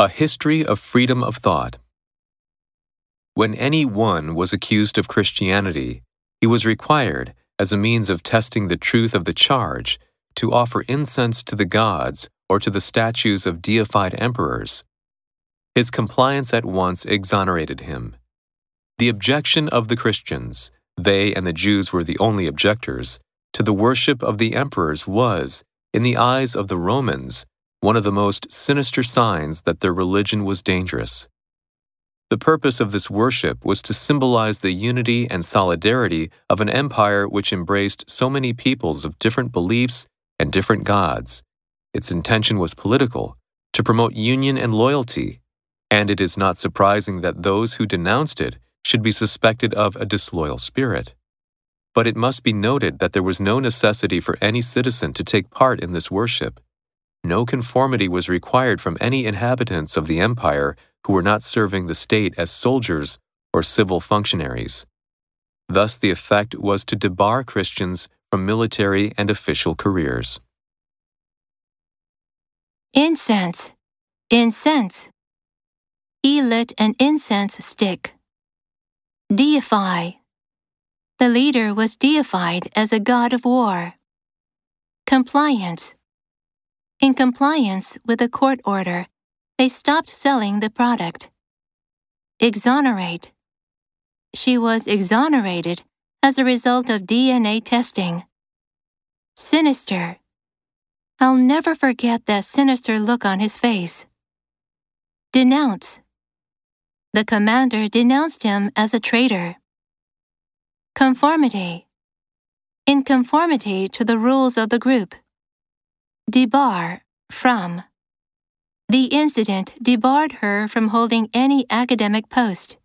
A History of Freedom of Thought. When any one was accused of Christianity, he was required, as a means of testing the truth of the charge, to offer incense to the gods or to the statues of deified emperors. His compliance at once exonerated him. The objection of the Christians, they and the Jews were the only objectors, to the worship of the emperors was, in the eyes of the Romans, one of the most sinister signs that their religion was dangerous. The purpose of this worship was to symbolize the unity and solidarity of an empire which embraced so many peoples of different beliefs and different gods. Its intention was political, to promote union and loyalty, and it is not surprising that those who denounced it should be suspected of a disloyal spirit. But it must be noted that there was no necessity for any citizen to take part in this worship. No conformity was required from any inhabitants of the empire who were not serving the state as soldiers or civil functionaries. Thus, the effect was to debar Christians from military and official careers. Incense. Incense. He lit an incense stick. Deify. The leader was deified as a god of war. Compliance. In compliance with a court order, they stopped selling the product. Exonerate. She was exonerated as a result of DNA testing. Sinister. I'll never forget that sinister look on his face. Denounce. The commander denounced him as a traitor. Conformity. In conformity to the rules of the group. Debar, from. The incident debarred her from holding any academic post.